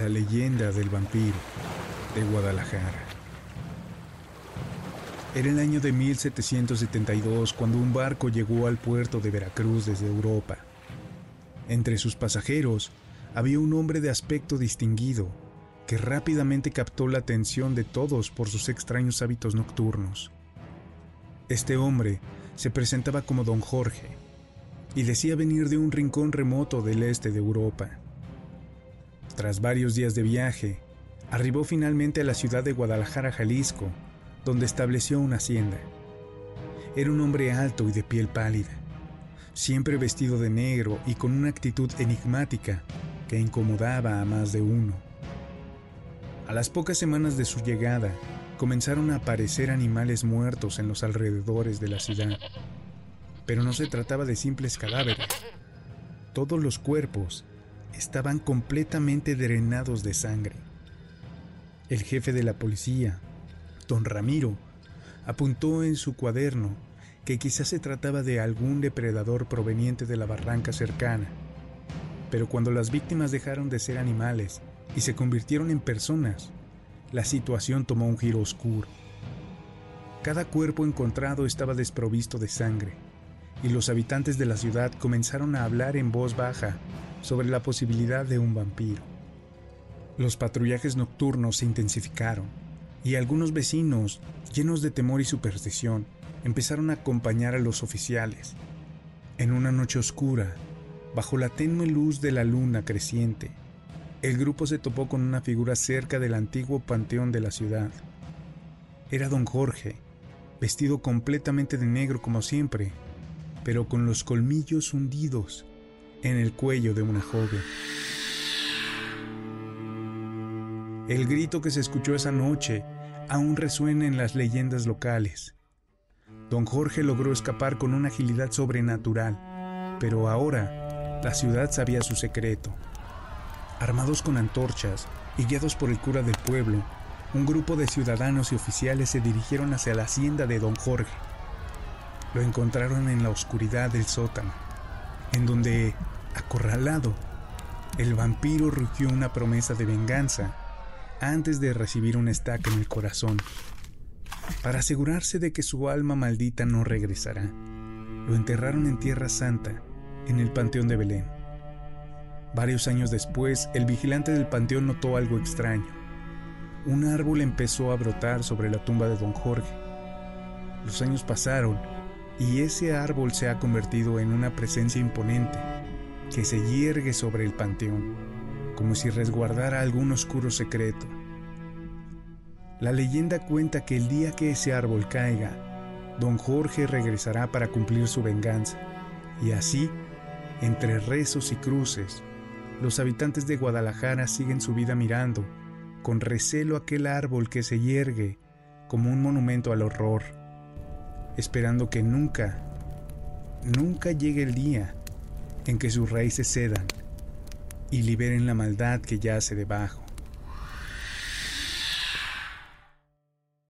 La leyenda del vampiro de Guadalajara. Era el año de 1772 cuando un barco llegó al puerto de Veracruz desde Europa. Entre sus pasajeros había un hombre de aspecto distinguido que rápidamente captó la atención de todos por sus extraños hábitos nocturnos. Este hombre se presentaba como don Jorge y decía venir de un rincón remoto del este de Europa. Tras varios días de viaje, arribó finalmente a la ciudad de Guadalajara, Jalisco, donde estableció una hacienda. Era un hombre alto y de piel pálida, siempre vestido de negro y con una actitud enigmática que incomodaba a más de uno. A las pocas semanas de su llegada, comenzaron a aparecer animales muertos en los alrededores de la ciudad. Pero no se trataba de simples cadáveres. Todos los cuerpos estaban completamente drenados de sangre. El jefe de la policía, don Ramiro, apuntó en su cuaderno que quizás se trataba de algún depredador proveniente de la barranca cercana. Pero cuando las víctimas dejaron de ser animales y se convirtieron en personas, la situación tomó un giro oscuro. Cada cuerpo encontrado estaba desprovisto de sangre, y los habitantes de la ciudad comenzaron a hablar en voz baja sobre la posibilidad de un vampiro. Los patrullajes nocturnos se intensificaron y algunos vecinos, llenos de temor y superstición, empezaron a acompañar a los oficiales. En una noche oscura, bajo la tenue luz de la luna creciente, el grupo se topó con una figura cerca del antiguo panteón de la ciudad. Era don Jorge, vestido completamente de negro como siempre, pero con los colmillos hundidos en el cuello de una joven. El grito que se escuchó esa noche aún resuena en las leyendas locales. Don Jorge logró escapar con una agilidad sobrenatural, pero ahora la ciudad sabía su secreto. Armados con antorchas y guiados por el cura del pueblo, un grupo de ciudadanos y oficiales se dirigieron hacia la hacienda de don Jorge. Lo encontraron en la oscuridad del sótano, en donde, acorralado, el vampiro rugió una promesa de venganza antes de recibir un estaca en el corazón, para asegurarse de que su alma maldita no regresará. Lo enterraron en Tierra Santa, en el Panteón de Belén. Varios años después, el vigilante del panteón notó algo extraño. Un árbol empezó a brotar sobre la tumba de don Jorge. Los años pasaron y ese árbol se ha convertido en una presencia imponente que se hiergue sobre el panteón como si resguardara algún oscuro secreto. La leyenda cuenta que el día que ese árbol caiga, don Jorge regresará para cumplir su venganza, y así, entre rezos y cruces, los habitantes de Guadalajara siguen su vida mirando con recelo aquel árbol que se yergue como un monumento al horror, esperando que nunca, nunca llegue el día en que sus raíces cedan y liberen la maldad que yace debajo.